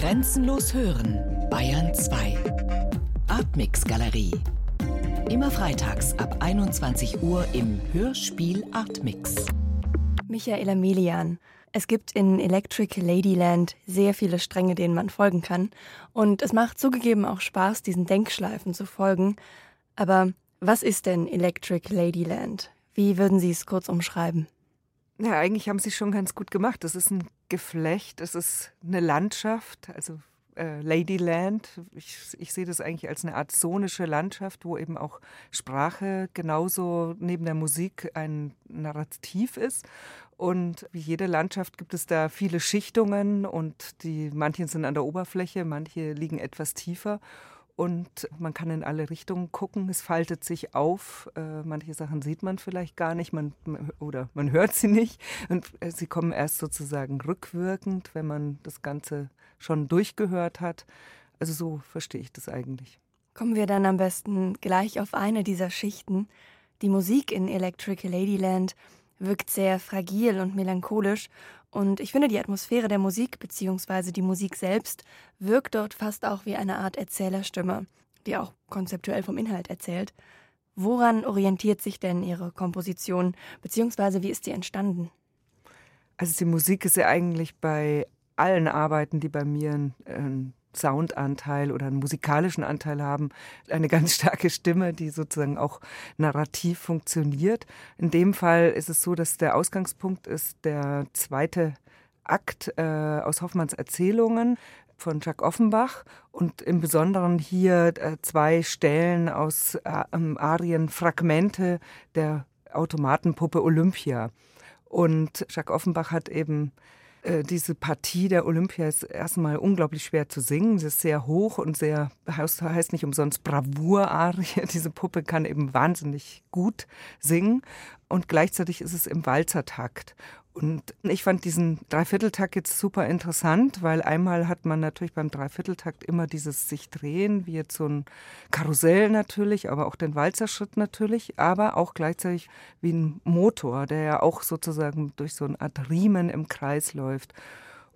Grenzenlos hören, Bayern 2. Artmix Galerie. Immer freitags ab 21 Uhr im Hörspiel Artmix. Michaela Melian. Es gibt in Electric Ladyland sehr viele Stränge, denen man folgen kann. Und es macht zugegeben auch Spaß, diesen Denkschleifen zu folgen. Aber was ist denn Electric Ladyland? Wie würden Sie es kurz umschreiben? Ja, eigentlich haben Sie schon ganz gut gemacht. Es ist ein Geflecht, es ist eine Landschaft, also äh, Ladyland. Ich, ich sehe das eigentlich als eine Art sonische Landschaft, wo eben auch Sprache genauso neben der Musik ein Narrativ ist. Und wie jede Landschaft gibt es da viele Schichtungen und die manche sind an der Oberfläche, manche liegen etwas tiefer und man kann in alle Richtungen gucken. Es faltet sich auf. Äh, manche Sachen sieht man vielleicht gar nicht man, oder man hört sie nicht. Und äh, sie kommen erst sozusagen rückwirkend, wenn man das Ganze schon durchgehört hat. Also so verstehe ich das eigentlich. Kommen wir dann am besten gleich auf eine dieser Schichten. Die Musik in Electric Ladyland wirkt sehr fragil und melancholisch und ich finde, die Atmosphäre der Musik bzw. die Musik selbst wirkt dort fast auch wie eine Art Erzählerstimme, die auch konzeptuell vom Inhalt erzählt. Woran orientiert sich denn Ihre Komposition bzw. wie ist sie entstanden? Also die Musik ist ja eigentlich bei allen Arbeiten, die bei mir einen Soundanteil oder einen musikalischen Anteil haben, eine ganz starke Stimme, die sozusagen auch narrativ funktioniert. In dem Fall ist es so, dass der Ausgangspunkt ist der zweite Akt äh, aus Hoffmanns Erzählungen von Jacques Offenbach und im Besonderen hier äh, zwei Stellen aus äh, Arien Fragmente der Automatenpuppe Olympia. Und Jacques Offenbach hat eben diese Partie der Olympia ist erstmal unglaublich schwer zu singen. Sie ist sehr hoch und sehr, heißt nicht umsonst Bravour-Arie. Diese Puppe kann eben wahnsinnig gut singen und gleichzeitig ist es im Walzertakt. Und ich fand diesen Dreivierteltakt jetzt super interessant, weil einmal hat man natürlich beim Dreivierteltakt immer dieses sich drehen, wie jetzt so ein Karussell natürlich, aber auch den Walzerschritt natürlich, aber auch gleichzeitig wie ein Motor, der ja auch sozusagen durch so eine Art Riemen im Kreis läuft.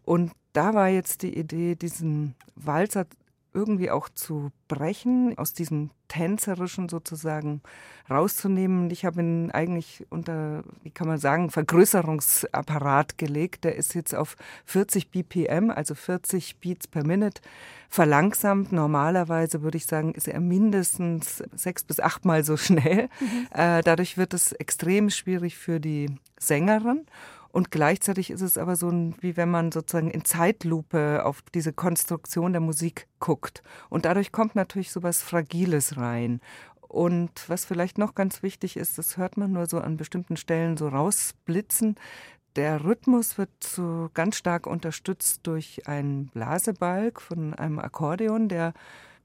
Und da war jetzt die Idee, diesen Walzer irgendwie auch zu brechen, aus diesem tänzerischen sozusagen rauszunehmen. Ich habe ihn eigentlich unter, wie kann man sagen, Vergrößerungsapparat gelegt. Der ist jetzt auf 40 BPM, also 40 Beats per Minute, verlangsamt. Normalerweise würde ich sagen, ist er mindestens sechs bis achtmal so schnell. Mhm. Äh, dadurch wird es extrem schwierig für die Sängerin. Und gleichzeitig ist es aber so, wie wenn man sozusagen in Zeitlupe auf diese Konstruktion der Musik guckt. Und dadurch kommt natürlich so was Fragiles rein. Und was vielleicht noch ganz wichtig ist, das hört man nur so an bestimmten Stellen so rausblitzen. Der Rhythmus wird so ganz stark unterstützt durch einen Blasebalg von einem Akkordeon, der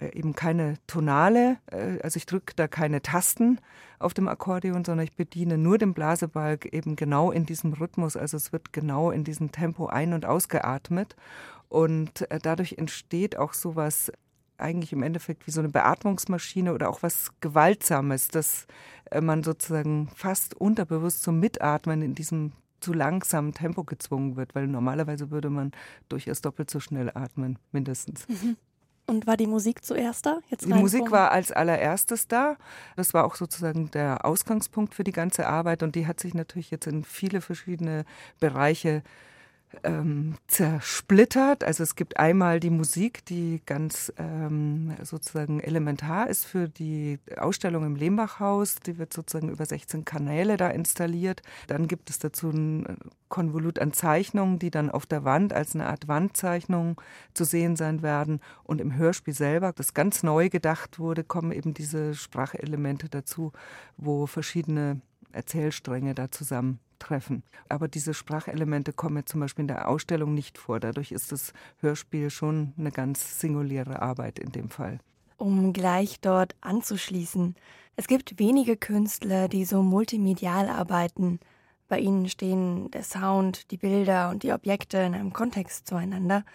eben keine Tonale, äh, also ich drücke da keine Tasten auf dem Akkordeon, sondern ich bediene nur den Blasebalg eben genau in diesem Rhythmus, also es wird genau in diesem Tempo ein- und ausgeatmet und äh, dadurch entsteht auch sowas eigentlich im Endeffekt wie so eine Beatmungsmaschine oder auch was Gewaltsames, dass man sozusagen fast unterbewusst zum Mitatmen in diesem zu langsamen Tempo gezwungen wird, weil normalerweise würde man durchaus doppelt so schnell atmen, mindestens. Mhm. Und war die Musik zuerst da? Jetzt die Musik war als allererstes da. Das war auch sozusagen der Ausgangspunkt für die ganze Arbeit und die hat sich natürlich jetzt in viele verschiedene Bereiche ähm, zersplittert. Also es gibt einmal die Musik, die ganz ähm, sozusagen elementar ist für die Ausstellung im Lehmbachhaus. Die wird sozusagen über 16 Kanäle da installiert. Dann gibt es dazu ein Konvolut an Zeichnungen, die dann auf der Wand als eine Art Wandzeichnung zu sehen sein werden. Und im Hörspiel selber, das ganz neu gedacht wurde, kommen eben diese Sprachelemente dazu, wo verschiedene Erzählstränge da zusammen treffen. Aber diese Sprachelemente kommen zum Beispiel in der Ausstellung nicht vor. Dadurch ist das Hörspiel schon eine ganz singuläre Arbeit in dem Fall. Um gleich dort anzuschließen. Es gibt wenige Künstler, die so multimedial arbeiten. Bei ihnen stehen der Sound, die Bilder und die Objekte in einem Kontext zueinander.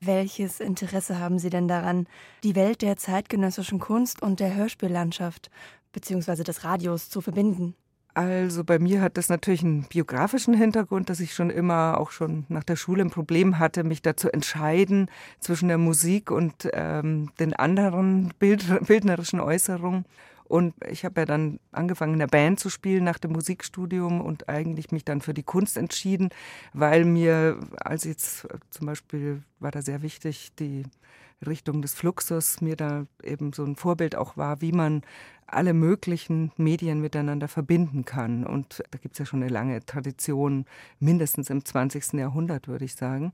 Welches Interesse haben Sie denn daran, die Welt der zeitgenössischen Kunst und der Hörspiellandschaft bzw. des Radios zu verbinden? Also bei mir hat das natürlich einen biografischen Hintergrund, dass ich schon immer, auch schon nach der Schule, ein Problem hatte, mich da zu entscheiden zwischen der Musik und ähm, den anderen Bild, bildnerischen Äußerungen. Und ich habe ja dann angefangen, in der Band zu spielen nach dem Musikstudium und eigentlich mich dann für die Kunst entschieden, weil mir, als jetzt zum Beispiel war da sehr wichtig, die Richtung des Fluxus mir da eben so ein Vorbild auch war, wie man alle möglichen Medien miteinander verbinden kann. Und da gibt es ja schon eine lange Tradition, mindestens im 20. Jahrhundert, würde ich sagen.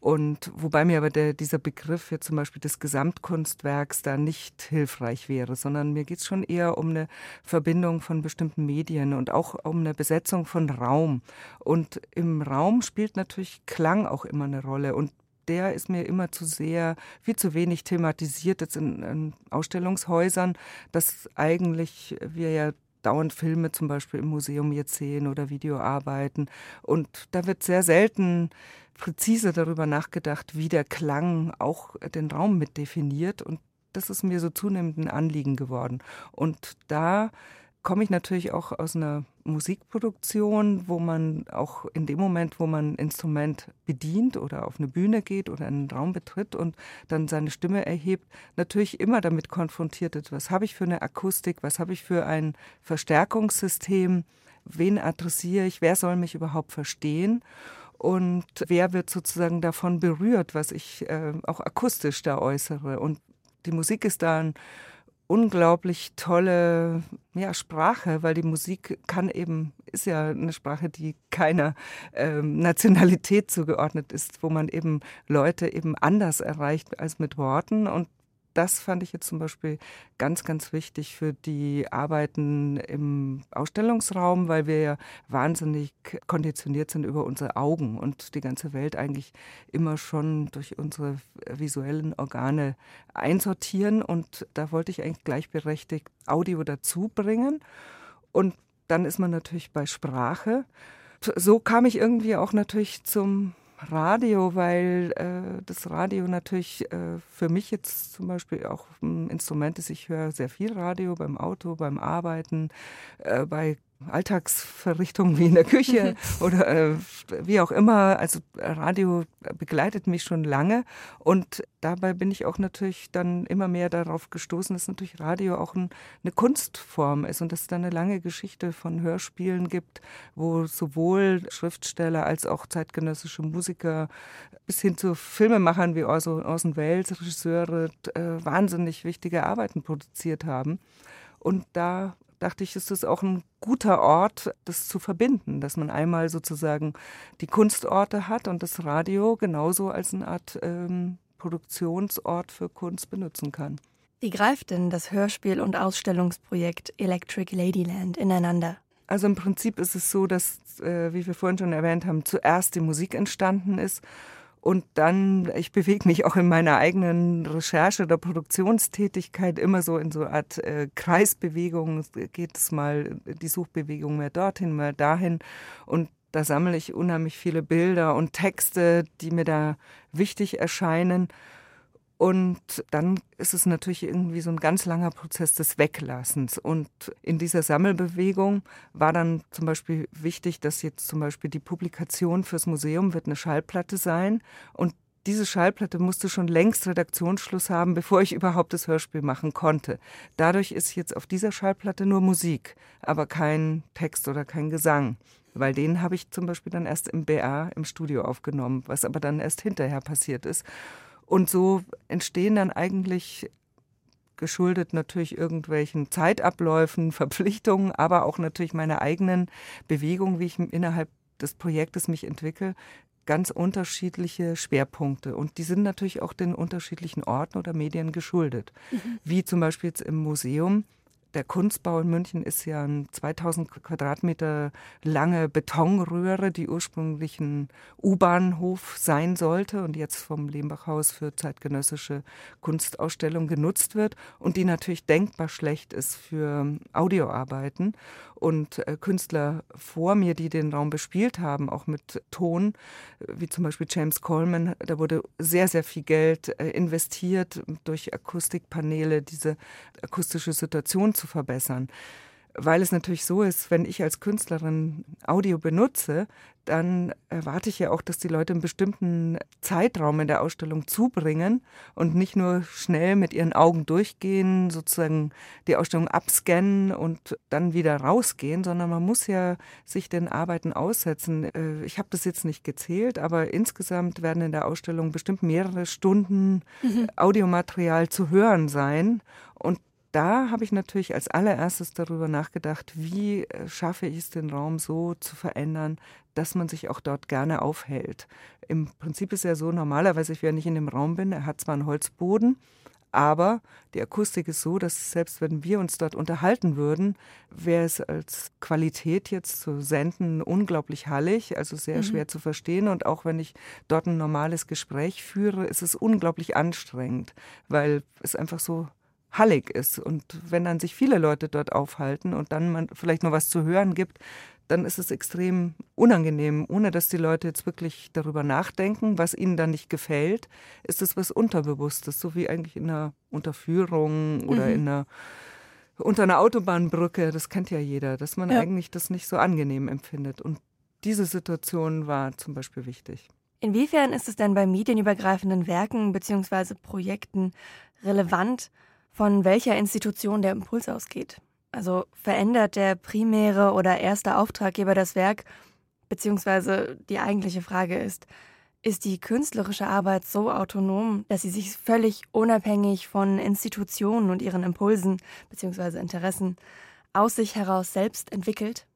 Und wobei mir aber der, dieser Begriff jetzt zum Beispiel des Gesamtkunstwerks da nicht hilfreich wäre, sondern mir geht es schon eher um eine Verbindung von bestimmten Medien und auch um eine Besetzung von Raum. Und im Raum spielt natürlich Klang auch immer eine Rolle. Und der ist mir immer zu sehr, viel zu wenig thematisiert jetzt in, in Ausstellungshäusern, dass eigentlich wir ja dauernd Filme zum Beispiel im Museum jetzt sehen oder Videoarbeiten. Und da wird sehr selten präzise darüber nachgedacht, wie der Klang auch den Raum mit definiert. Und das ist mir so zunehmend ein Anliegen geworden. Und da komme ich natürlich auch aus einer Musikproduktion, wo man auch in dem Moment, wo man ein Instrument bedient oder auf eine Bühne geht oder einen Raum betritt und dann seine Stimme erhebt, natürlich immer damit konfrontiert ist, was habe ich für eine Akustik, was habe ich für ein Verstärkungssystem, wen adressiere ich, wer soll mich überhaupt verstehen? Und wer wird sozusagen davon berührt, was ich äh, auch akustisch da äußere. Und die Musik ist da ein unglaublich tolle ja, Sprache, weil die Musik kann eben, ist ja eine Sprache, die keiner ähm, Nationalität zugeordnet ist, wo man eben Leute eben anders erreicht als mit Worten. Und das fand ich jetzt zum Beispiel ganz, ganz wichtig für die Arbeiten im Ausstellungsraum, weil wir ja wahnsinnig konditioniert sind über unsere Augen und die ganze Welt eigentlich immer schon durch unsere visuellen Organe einsortieren. Und da wollte ich eigentlich gleichberechtigt Audio dazu bringen. Und dann ist man natürlich bei Sprache. So kam ich irgendwie auch natürlich zum Radio, weil äh, das Radio natürlich äh, für mich jetzt zum Beispiel auch ein Instrument ist. Ich höre sehr viel Radio beim Auto, beim Arbeiten, äh, bei Alltagsverrichtungen wie in der Küche oder äh, wie auch immer. Also Radio begleitet mich schon lange und dabei bin ich auch natürlich dann immer mehr darauf gestoßen, dass natürlich Radio auch ein, eine Kunstform ist und dass es da eine lange Geschichte von Hörspielen gibt, wo sowohl Schriftsteller als auch zeitgenössische Musiker bis hin zu Filmemachern wie Orson Welles, Regisseure, äh, wahnsinnig wichtige Arbeiten produziert haben. Und da dachte ich, ist das auch ein guter Ort, das zu verbinden, dass man einmal sozusagen die Kunstorte hat und das Radio genauso als eine Art ähm, Produktionsort für Kunst benutzen kann. Wie greift denn das Hörspiel- und Ausstellungsprojekt Electric Ladyland ineinander? Also im Prinzip ist es so, dass, äh, wie wir vorhin schon erwähnt haben, zuerst die Musik entstanden ist und dann, ich bewege mich auch in meiner eigenen Recherche oder Produktionstätigkeit immer so in so eine Art äh, Kreisbewegung. Geht es mal die Suchbewegung mehr dorthin, mehr dahin. Und da sammle ich unheimlich viele Bilder und Texte, die mir da wichtig erscheinen. Und dann ist es natürlich irgendwie so ein ganz langer Prozess des Weglassens. Und in dieser Sammelbewegung war dann zum Beispiel wichtig, dass jetzt zum Beispiel die Publikation fürs Museum wird eine Schallplatte sein. Und diese Schallplatte musste schon längst Redaktionsschluss haben, bevor ich überhaupt das Hörspiel machen konnte. Dadurch ist jetzt auf dieser Schallplatte nur Musik, aber kein Text oder kein Gesang. Weil den habe ich zum Beispiel dann erst im BR im Studio aufgenommen, was aber dann erst hinterher passiert ist. Und so entstehen dann eigentlich geschuldet natürlich irgendwelchen Zeitabläufen, Verpflichtungen, aber auch natürlich meiner eigenen Bewegung, wie ich innerhalb des Projektes mich entwickle, ganz unterschiedliche Schwerpunkte. Und die sind natürlich auch den unterschiedlichen Orten oder Medien geschuldet. Mhm. Wie zum Beispiel jetzt im Museum der Kunstbau in München ist ja eine 2000 Quadratmeter lange Betonröhre, die ursprünglich ein U-Bahnhof sein sollte und jetzt vom Lehmbachhaus für zeitgenössische Kunstausstellung genutzt wird und die natürlich denkbar schlecht ist für Audioarbeiten. Und äh, Künstler vor mir, die den Raum bespielt haben, auch mit Ton, wie zum Beispiel James Coleman, da wurde sehr, sehr viel Geld äh, investiert durch Akustikpaneele, diese akustische Situation zu verbessern. Weil es natürlich so ist, wenn ich als Künstlerin Audio benutze, dann erwarte ich ja auch, dass die Leute einen bestimmten Zeitraum in der Ausstellung zubringen und nicht nur schnell mit ihren Augen durchgehen, sozusagen die Ausstellung abscannen und dann wieder rausgehen, sondern man muss ja sich den Arbeiten aussetzen. Äh, ich habe das jetzt nicht gezählt, aber insgesamt werden in der Ausstellung bestimmt mehrere Stunden mhm. Audiomaterial zu hören sein. Und da habe ich natürlich als allererstes darüber nachgedacht, wie äh, schaffe ich es, den Raum so zu verändern, dass man sich auch dort gerne aufhält. Im Prinzip ist ja so, normalerweise, wenn ich in dem Raum bin, er hat zwar einen Holzboden, aber die Akustik ist so, dass selbst wenn wir uns dort unterhalten würden, wäre es als Qualität jetzt zu senden unglaublich hallig, also sehr mhm. schwer zu verstehen. Und auch wenn ich dort ein normales Gespräch führe, ist es unglaublich anstrengend, weil es einfach so hallig ist. Und wenn dann sich viele Leute dort aufhalten und dann man vielleicht noch was zu hören gibt, dann ist es extrem unangenehm, ohne dass die Leute jetzt wirklich darüber nachdenken, was ihnen dann nicht gefällt, ist es was Unterbewusstes, so wie eigentlich in einer Unterführung oder mhm. in einer unter einer Autobahnbrücke, das kennt ja jeder, dass man ja. eigentlich das nicht so angenehm empfindet. Und diese Situation war zum Beispiel wichtig. Inwiefern ist es denn bei medienübergreifenden Werken bzw. Projekten relevant, von welcher Institution der Impuls ausgeht. Also verändert der primäre oder erste Auftraggeber das Werk, beziehungsweise die eigentliche Frage ist, ist die künstlerische Arbeit so autonom, dass sie sich völlig unabhängig von Institutionen und ihren Impulsen bzw. Interessen aus sich heraus selbst entwickelt?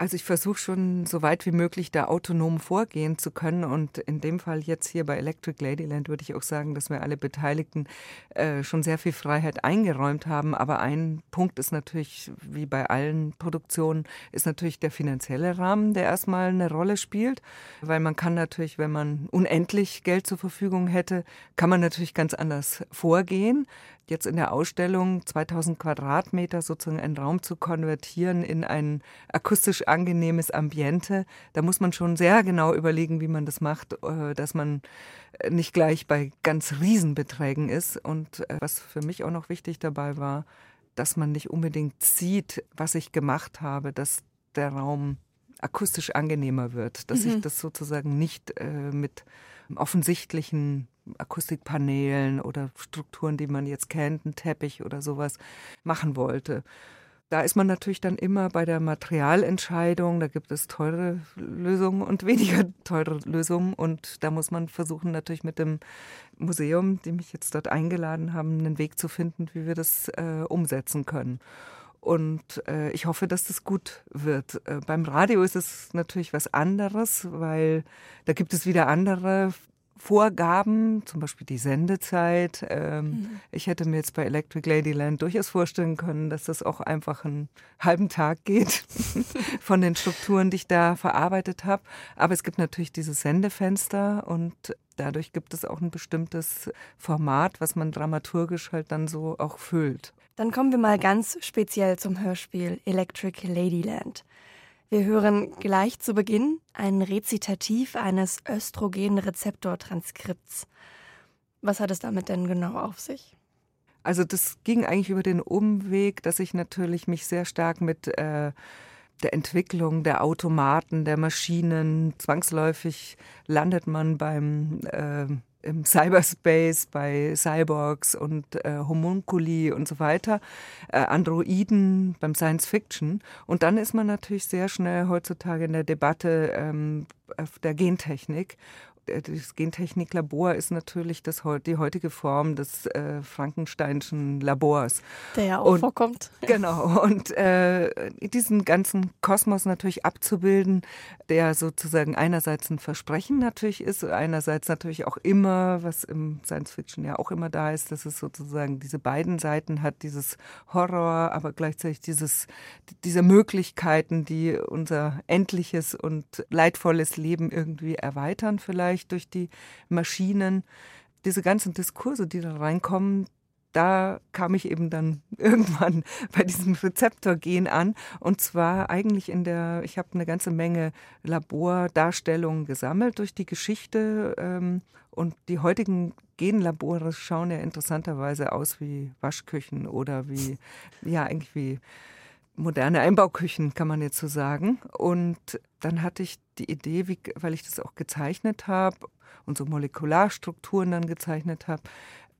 Also ich versuche schon so weit wie möglich da autonom vorgehen zu können. Und in dem Fall jetzt hier bei Electric Ladyland würde ich auch sagen, dass wir alle Beteiligten äh, schon sehr viel Freiheit eingeräumt haben. Aber ein Punkt ist natürlich, wie bei allen Produktionen, ist natürlich der finanzielle Rahmen, der erstmal eine Rolle spielt, weil man kann natürlich, wenn man unendlich Geld zur Verfügung hätte, kann man natürlich ganz anders vorgehen jetzt in der Ausstellung 2000 Quadratmeter sozusagen einen Raum zu konvertieren in ein akustisch angenehmes Ambiente, da muss man schon sehr genau überlegen, wie man das macht, äh, dass man nicht gleich bei ganz Riesenbeträgen ist. Und äh, was für mich auch noch wichtig dabei war, dass man nicht unbedingt sieht, was ich gemacht habe, dass der Raum akustisch angenehmer wird, dass mhm. ich das sozusagen nicht äh, mit offensichtlichen Akustikpaneelen oder Strukturen, die man jetzt kennt, ein Teppich oder sowas machen wollte. Da ist man natürlich dann immer bei der Materialentscheidung. Da gibt es teure Lösungen und weniger teure Lösungen. Und da muss man versuchen, natürlich mit dem Museum, die mich jetzt dort eingeladen haben, einen Weg zu finden, wie wir das äh, umsetzen können. Und äh, ich hoffe, dass das gut wird. Äh, beim Radio ist es natürlich was anderes, weil da gibt es wieder andere Vorgaben, zum Beispiel die Sendezeit. Ähm, mhm. Ich hätte mir jetzt bei Electric Ladyland durchaus vorstellen können, dass das auch einfach einen halben Tag geht von den Strukturen, die ich da verarbeitet habe. Aber es gibt natürlich dieses Sendefenster und dadurch gibt es auch ein bestimmtes Format, was man dramaturgisch halt dann so auch füllt. Dann kommen wir mal ganz speziell zum Hörspiel Electric Ladyland. Wir hören gleich zu Beginn ein Rezitativ eines Östrogenrezeptortranskripts. Was hat es damit denn genau auf sich? Also das ging eigentlich über den Umweg, dass ich natürlich mich sehr stark mit äh, der Entwicklung der Automaten, der Maschinen, zwangsläufig landet man beim äh, im Cyberspace bei Cyborgs und äh, Homunculi und so weiter, äh, Androiden beim Science Fiction. Und dann ist man natürlich sehr schnell heutzutage in der Debatte ähm, der Gentechnik das Gentechniklabor ist natürlich das, die heutige Form des äh, Frankensteinschen Labors. Der ja auch und, vorkommt. Genau. Und äh, diesen ganzen Kosmos natürlich abzubilden, der sozusagen einerseits ein Versprechen natürlich ist, einerseits natürlich auch immer, was im Science Fiction ja auch immer da ist, dass es sozusagen diese beiden Seiten hat, dieses Horror, aber gleichzeitig dieses, diese Möglichkeiten, die unser endliches und leidvolles Leben irgendwie erweitern vielleicht vielleicht durch die Maschinen. Diese ganzen Diskurse, die da reinkommen, da kam ich eben dann irgendwann bei diesem Rezeptorgen an. Und zwar eigentlich in der, ich habe eine ganze Menge Labordarstellungen gesammelt durch die Geschichte. Ähm, und die heutigen Genlabore schauen ja interessanterweise aus wie Waschküchen oder wie, ja, eigentlich wie moderne Einbauküchen, kann man jetzt so sagen. Und dann hatte ich die Idee, wie, weil ich das auch gezeichnet habe und so Molekularstrukturen dann gezeichnet habe,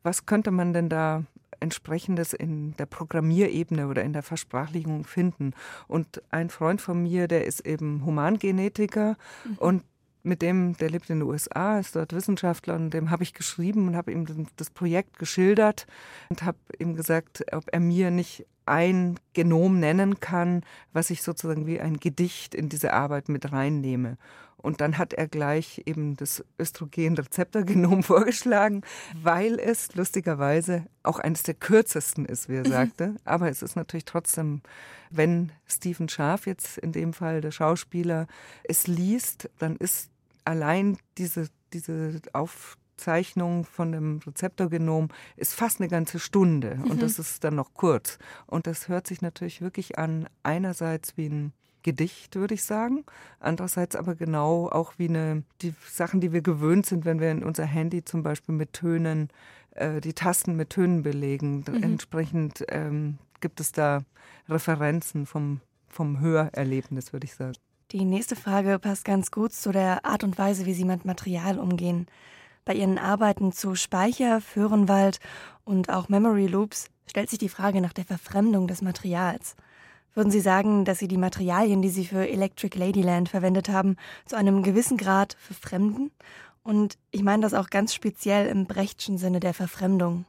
was könnte man denn da entsprechendes in der Programmierebene oder in der Versprachlichung finden. Und ein Freund von mir, der ist eben Humangenetiker mhm. und mit dem, der lebt in den USA, ist dort Wissenschaftler und dem habe ich geschrieben und habe ihm das Projekt geschildert und habe ihm gesagt, ob er mir nicht ein Genom nennen kann, was ich sozusagen wie ein Gedicht in diese Arbeit mit reinnehme. Und dann hat er gleich eben das Östrogen-Rezeptorgenom vorgeschlagen, weil es lustigerweise auch eines der kürzesten ist, wie er mhm. sagte. Aber es ist natürlich trotzdem, wenn Stephen Scharf jetzt in dem Fall der Schauspieler es liest, dann ist allein diese, diese Aufzeichnung von dem Rezeptorgenom ist fast eine ganze Stunde und mhm. das ist dann noch kurz. Und das hört sich natürlich wirklich an, einerseits wie ein Gedicht, würde ich sagen. Andererseits aber genau auch wie eine, die Sachen, die wir gewöhnt sind, wenn wir in unser Handy zum Beispiel mit Tönen, äh, die Tasten mit Tönen belegen. Mhm. Entsprechend ähm, gibt es da Referenzen vom, vom Hörerlebnis, würde ich sagen. Die nächste Frage passt ganz gut zu der Art und Weise, wie Sie mit Material umgehen. Bei Ihren Arbeiten zu Speicher, Föhrenwald und auch Memory Loops stellt sich die Frage nach der Verfremdung des Materials. Würden Sie sagen, dass Sie die Materialien, die Sie für Electric Ladyland verwendet haben, zu einem gewissen Grad verfremden? Und ich meine das auch ganz speziell im Brechtschen Sinne der Verfremdung.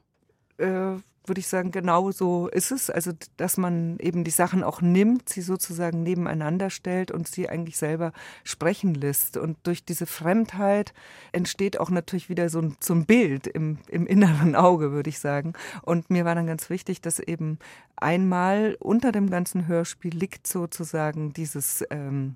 Äh, würde ich sagen, genau so ist es. Also, dass man eben die Sachen auch nimmt, sie sozusagen nebeneinander stellt und sie eigentlich selber sprechen lässt. Und durch diese Fremdheit entsteht auch natürlich wieder so ein, so ein Bild im, im inneren Auge, würde ich sagen. Und mir war dann ganz wichtig, dass eben einmal unter dem ganzen Hörspiel liegt sozusagen dieses ähm,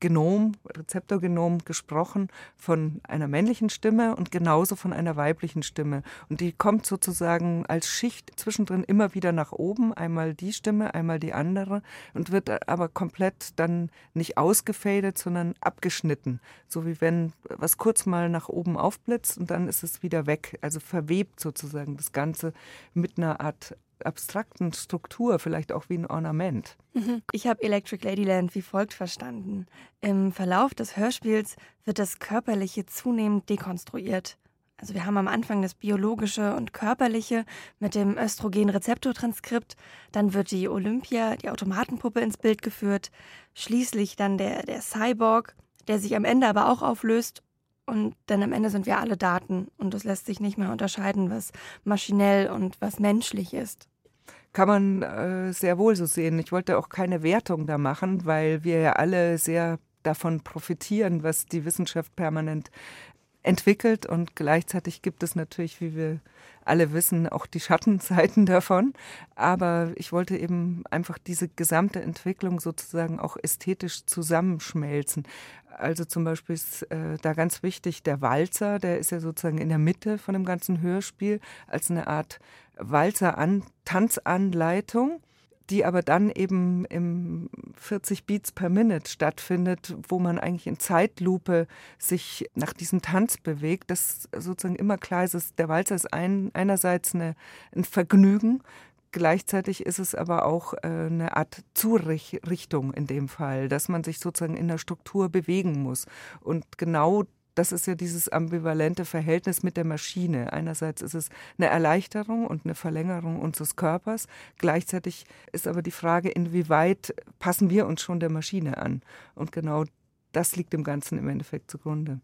Genom, Rezeptorgenom gesprochen von einer männlichen Stimme und genauso von einer weiblichen Stimme. Und die kommt sozusagen als Schicht zwischendrin immer wieder nach oben, einmal die Stimme, einmal die andere und wird aber komplett dann nicht ausgefadet, sondern abgeschnitten. So wie wenn was kurz mal nach oben aufblitzt und dann ist es wieder weg. Also verwebt sozusagen das Ganze mit einer Art abstrakten Struktur, vielleicht auch wie ein Ornament. Mhm. Ich habe Electric Ladyland wie folgt verstanden. Im Verlauf des Hörspiels wird das Körperliche zunehmend dekonstruiert. Also wir haben am Anfang das Biologische und Körperliche mit dem Östrogen-Rezeptortranskript, dann wird die Olympia, die Automatenpuppe ins Bild geführt, schließlich dann der, der Cyborg, der sich am Ende aber auch auflöst und dann am Ende sind wir alle Daten und es lässt sich nicht mehr unterscheiden, was maschinell und was menschlich ist. Kann man äh, sehr wohl so sehen. Ich wollte auch keine Wertung da machen, weil wir ja alle sehr davon profitieren, was die Wissenschaft permanent entwickelt und gleichzeitig gibt es natürlich, wie wir alle wissen, auch die Schattenseiten davon. Aber ich wollte eben einfach diese gesamte Entwicklung sozusagen auch ästhetisch zusammenschmelzen. Also zum Beispiel ist äh, da ganz wichtig der Walzer, der ist ja sozusagen in der Mitte von dem ganzen Hörspiel als eine Art Walzer-Tanzanleitung die aber dann eben im 40 Beats per Minute stattfindet, wo man eigentlich in Zeitlupe sich nach diesem Tanz bewegt, dass sozusagen immer klar ist, der Walzer ist ein, einerseits eine, ein Vergnügen, Gleichzeitig ist es aber auch äh, eine Art Zurichtung in dem Fall, dass man sich sozusagen in der Struktur bewegen muss. Und genau das ist ja dieses ambivalente Verhältnis mit der Maschine. Einerseits ist es eine Erleichterung und eine Verlängerung unseres Körpers. Gleichzeitig ist aber die Frage, inwieweit passen wir uns schon der Maschine an? Und genau das liegt dem Ganzen im Endeffekt zugrunde.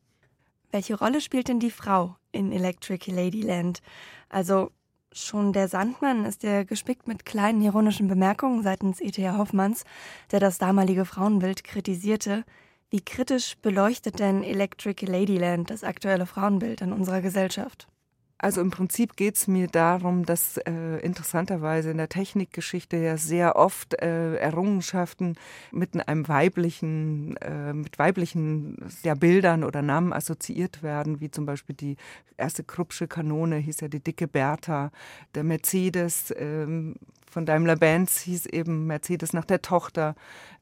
Welche Rolle spielt denn die Frau in Electric Ladyland? Also Schon der Sandmann ist ja gespickt mit kleinen ironischen Bemerkungen seitens E.T.A. Hoffmanns, der das damalige Frauenbild kritisierte. Wie kritisch beleuchtet denn Electric Ladyland das aktuelle Frauenbild in unserer Gesellschaft? Also im Prinzip geht es mir darum, dass äh, interessanterweise in der Technikgeschichte ja sehr oft äh, Errungenschaften mit einem weiblichen, äh, mit weiblichen ja, Bildern oder Namen assoziiert werden, wie zum Beispiel die erste Kruppsche Kanone hieß ja die dicke Bertha, der Mercedes ähm, von Daimler-Benz hieß eben Mercedes nach der Tochter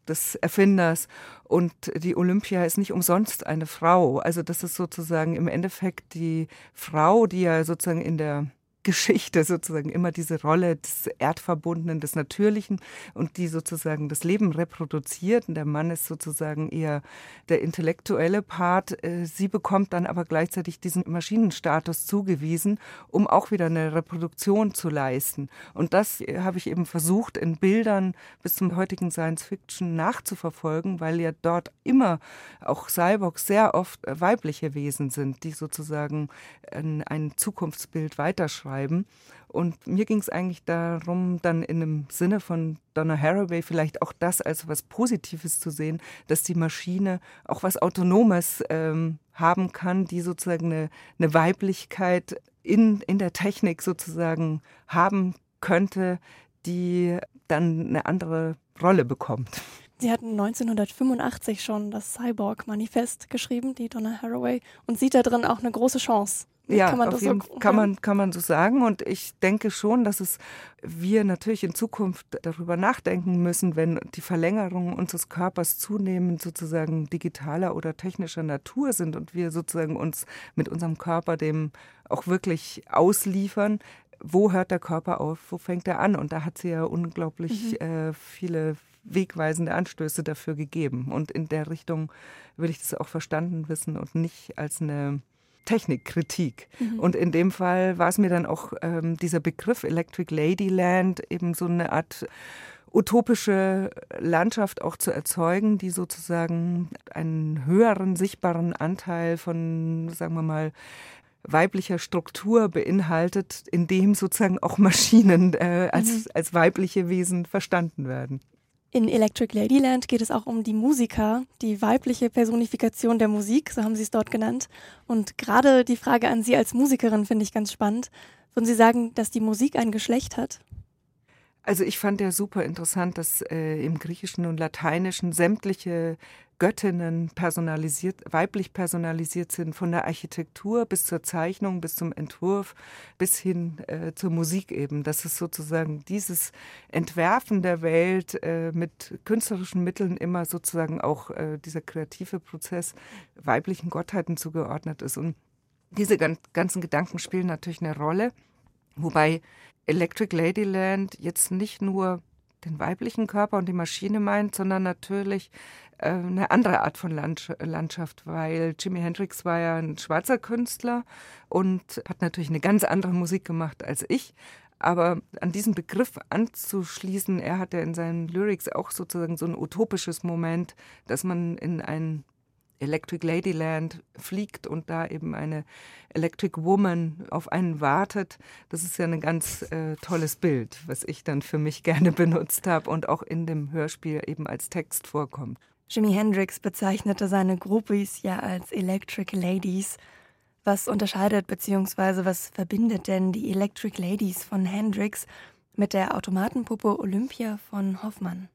des Erfinders. Und die Olympia ist nicht umsonst eine Frau. Also das ist sozusagen im Endeffekt die Frau, die ja sozusagen in der Geschichte sozusagen immer diese Rolle des Erdverbundenen, des Natürlichen und die sozusagen das Leben reproduziert. Und der Mann ist sozusagen eher der intellektuelle Part. Äh, sie bekommt dann aber gleichzeitig diesen Maschinenstatus zugewiesen, um auch wieder eine Reproduktion zu leisten. Und das äh, habe ich eben versucht, in Bildern bis zum heutigen Science Fiction nachzuverfolgen, weil ja dort immer auch Cyborgs sehr oft äh, weibliche Wesen sind, die sozusagen ein, ein Zukunftsbild weiterschreiben schreiben. Und mir ging es eigentlich darum, dann in dem Sinne von Donna Haraway vielleicht auch das als was Positives zu sehen, dass die Maschine auch was Autonomes ähm, haben kann, die sozusagen eine, eine Weiblichkeit in, in der Technik sozusagen haben könnte, die dann eine andere Rolle bekommt. Sie hatten 1985 schon das Cyborg-Manifest geschrieben, die Donna Haraway, und sieht da drin auch eine große Chance ja, kann auf jeden, so, kann, man, kann man so sagen. Und ich denke schon, dass es wir natürlich in Zukunft darüber nachdenken müssen, wenn die Verlängerungen unseres Körpers zunehmend sozusagen digitaler oder technischer Natur sind und wir sozusagen uns mit unserem Körper dem auch wirklich ausliefern. Wo hört der Körper auf? Wo fängt er an? Und da hat sie ja unglaublich mhm. äh, viele wegweisende Anstöße dafür gegeben. Und in der Richtung will ich das auch verstanden wissen und nicht als eine Technikkritik. Mhm. Und in dem Fall war es mir dann auch ähm, dieser Begriff Electric Ladyland eben so eine Art utopische Landschaft auch zu erzeugen, die sozusagen einen höheren sichtbaren Anteil von, sagen wir mal, weiblicher Struktur beinhaltet, in dem sozusagen auch Maschinen äh, als, mhm. als weibliche Wesen verstanden werden. In Electric Ladyland geht es auch um die Musiker, die weibliche Personifikation der Musik, so haben Sie es dort genannt. Und gerade die Frage an Sie als Musikerin finde ich ganz spannend. Würden Sie sagen, dass die Musik ein Geschlecht hat? Also ich fand ja super interessant, dass äh, im Griechischen und Lateinischen sämtliche Göttinnen personalisiert, weiblich personalisiert sind, von der Architektur bis zur Zeichnung, bis zum Entwurf, bis hin äh, zur Musik eben. Dass es sozusagen dieses Entwerfen der Welt äh, mit künstlerischen Mitteln immer sozusagen auch äh, dieser kreative Prozess weiblichen Gottheiten zugeordnet ist. Und diese ganzen Gedanken spielen natürlich eine Rolle, wobei Electric Ladyland jetzt nicht nur den weiblichen Körper und die Maschine meint, sondern natürlich äh, eine andere Art von Landschaft, weil Jimi Hendrix war ja ein schwarzer Künstler und hat natürlich eine ganz andere Musik gemacht als ich. Aber an diesen Begriff anzuschließen, er hat ja in seinen Lyrics auch sozusagen so ein utopisches Moment, dass man in ein Electric Ladyland fliegt und da eben eine Electric Woman auf einen wartet. Das ist ja ein ganz äh, tolles Bild, was ich dann für mich gerne benutzt habe und auch in dem Hörspiel eben als Text vorkommt. Jimi Hendrix bezeichnete seine Groupies ja als Electric Ladies. Was unterscheidet bzw. was verbindet denn die Electric Ladies von Hendrix mit der Automatenpuppe Olympia von Hoffmann?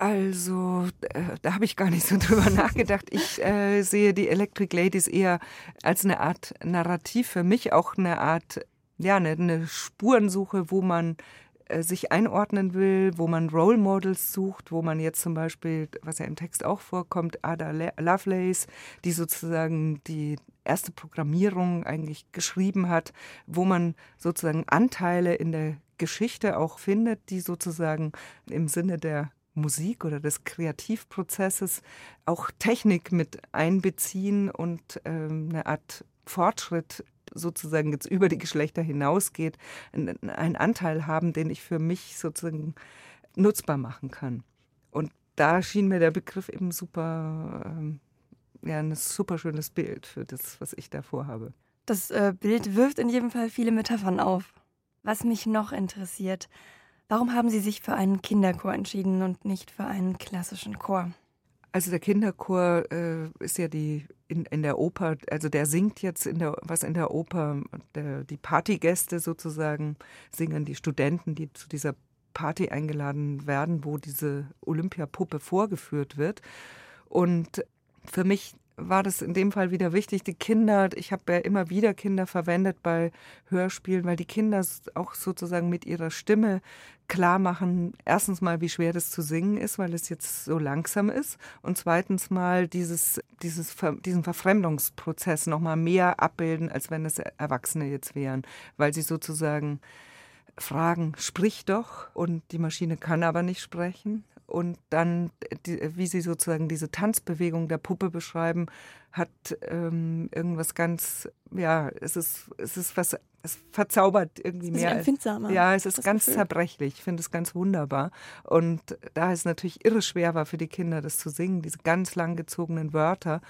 Also, äh, da habe ich gar nicht so drüber nachgedacht. Ich äh, sehe die Electric Ladies eher als eine Art Narrativ für mich, auch eine Art, ja, eine, eine Spurensuche, wo man äh, sich einordnen will, wo man Role Models sucht, wo man jetzt zum Beispiel, was ja im Text auch vorkommt, Ada Lovelace, die sozusagen die erste Programmierung eigentlich geschrieben hat, wo man sozusagen Anteile in der Geschichte auch findet, die sozusagen im Sinne der Musik oder des Kreativprozesses auch Technik mit einbeziehen und ähm, eine Art Fortschritt sozusagen jetzt über die Geschlechter hinausgeht, einen Anteil haben, den ich für mich sozusagen nutzbar machen kann. Und da schien mir der Begriff eben super, ähm, ja, ein super schönes Bild für das, was ich da vorhabe. Das äh, Bild wirft in jedem Fall viele Metaphern auf. Was mich noch interessiert, Warum haben Sie sich für einen Kinderchor entschieden und nicht für einen klassischen Chor? Also der Kinderchor äh, ist ja die in, in der Oper, also der singt jetzt in der was in der Oper, der, die Partygäste sozusagen singen die Studenten, die zu dieser Party eingeladen werden, wo diese Olympiapuppe vorgeführt wird. Und für mich war das in dem Fall wieder wichtig. Die Kinder, ich habe ja immer wieder Kinder verwendet bei Hörspielen, weil die Kinder auch sozusagen mit ihrer Stimme klar machen, erstens mal, wie schwer das zu singen ist, weil es jetzt so langsam ist. Und zweitens mal dieses, dieses, diesen Verfremdungsprozess nochmal mehr abbilden, als wenn es Erwachsene jetzt wären, weil sie sozusagen fragen, sprich doch, und die Maschine kann aber nicht sprechen und dann, die, wie Sie sozusagen diese Tanzbewegung der Puppe beschreiben, hat ähm, irgendwas ganz, ja, es ist, es ist was, es verzaubert irgendwie mehr. Empfindsamer. Ja, es ist ganz Gefühl. zerbrechlich. Ich finde es ganz wunderbar. Und da es natürlich irre schwer war für die Kinder, das zu singen, diese ganz langgezogenen Wörter,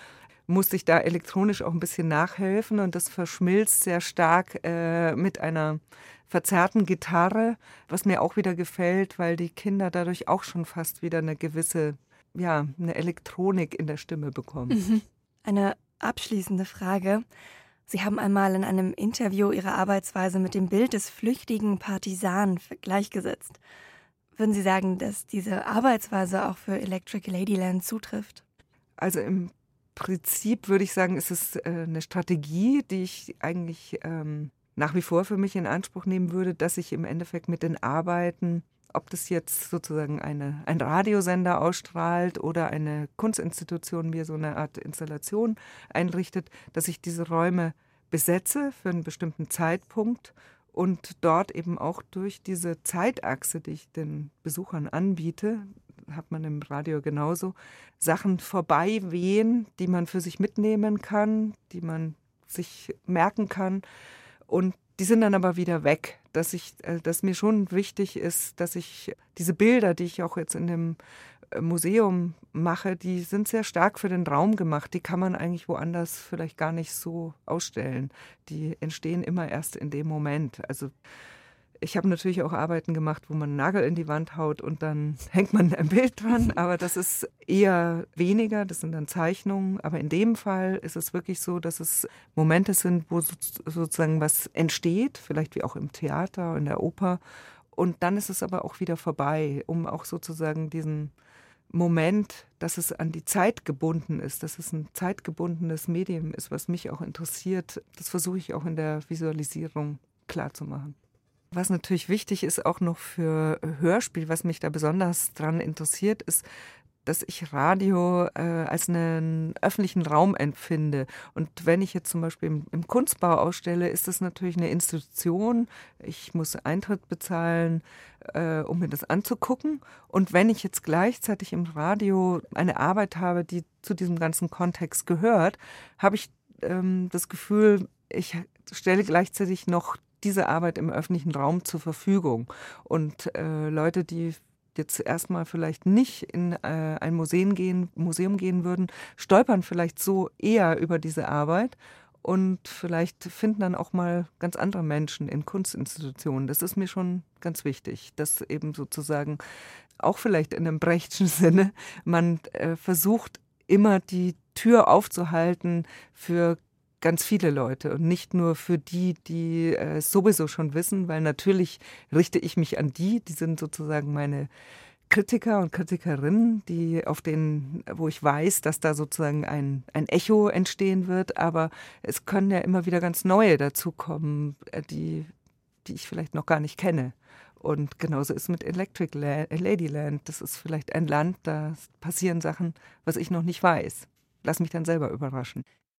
musste ich da elektronisch auch ein bisschen nachhelfen und das verschmilzt sehr stark äh, mit einer verzerrten Gitarre, was mir auch wieder gefällt, weil die Kinder dadurch auch schon fast wieder eine gewisse, ja, eine Elektronik in der Stimme bekommen. Mhm. Eine abschließende Frage. Sie haben einmal in einem Interview Ihre Arbeitsweise mit dem Bild des flüchtigen Partisanen gleichgesetzt. Würden Sie sagen, dass diese Arbeitsweise auch für Electric Ladyland zutrifft? Also im Prinzip würde ich sagen, ist es äh, eine Strategie, die ich eigentlich ähm, nach wie vor für mich in Anspruch nehmen würde, dass ich im Endeffekt mit den Arbeiten, ob das jetzt sozusagen eine, ein Radiosender ausstrahlt oder eine Kunstinstitution mir so eine Art Installation einrichtet, dass ich diese Räume besetze für einen bestimmten Zeitpunkt und dort eben auch durch diese Zeitachse, die ich den Besuchern anbiete, hat man im Radio genauso, Sachen vorbei wehen, die man für sich mitnehmen kann, die man sich merken kann und die sind dann aber wieder weg. Dass, ich, äh, dass mir schon wichtig ist, dass ich diese Bilder, die ich auch jetzt in dem äh, Museum mache, die sind sehr stark für den Raum gemacht. Die kann man eigentlich woanders vielleicht gar nicht so ausstellen. Die entstehen immer erst in dem Moment. Also ich habe natürlich auch Arbeiten gemacht, wo man einen Nagel in die Wand haut und dann hängt man ein Bild dran, aber das ist eher weniger, das sind dann Zeichnungen. Aber in dem Fall ist es wirklich so, dass es Momente sind, wo sozusagen was entsteht, vielleicht wie auch im Theater, in der Oper. Und dann ist es aber auch wieder vorbei, um auch sozusagen diesen Moment, dass es an die Zeit gebunden ist, dass es ein zeitgebundenes Medium ist, was mich auch interessiert, das versuche ich auch in der Visualisierung klarzumachen. Was natürlich wichtig ist, auch noch für Hörspiel, was mich da besonders dran interessiert, ist, dass ich Radio äh, als einen öffentlichen Raum empfinde. Und wenn ich jetzt zum Beispiel im, im Kunstbau ausstelle, ist das natürlich eine Institution. Ich muss Eintritt bezahlen, äh, um mir das anzugucken. Und wenn ich jetzt gleichzeitig im Radio eine Arbeit habe, die zu diesem ganzen Kontext gehört, habe ich ähm, das Gefühl, ich stelle gleichzeitig noch diese Arbeit im öffentlichen Raum zur Verfügung. Und äh, Leute, die jetzt erstmal vielleicht nicht in äh, ein Museum gehen, Museum gehen würden, stolpern vielleicht so eher über diese Arbeit und vielleicht finden dann auch mal ganz andere Menschen in Kunstinstitutionen. Das ist mir schon ganz wichtig, dass eben sozusagen auch vielleicht in einem Brechtschen Sinne man äh, versucht, immer die Tür aufzuhalten für ganz viele Leute und nicht nur für die, die äh, sowieso schon wissen, weil natürlich richte ich mich an die, die sind sozusagen meine Kritiker und Kritikerinnen, die auf denen, wo ich weiß, dass da sozusagen ein, ein Echo entstehen wird, aber es können ja immer wieder ganz neue dazukommen, äh, die, die ich vielleicht noch gar nicht kenne. Und genauso ist mit Electric Ladyland. Das ist vielleicht ein Land, da passieren Sachen, was ich noch nicht weiß. Lass mich dann selber überraschen.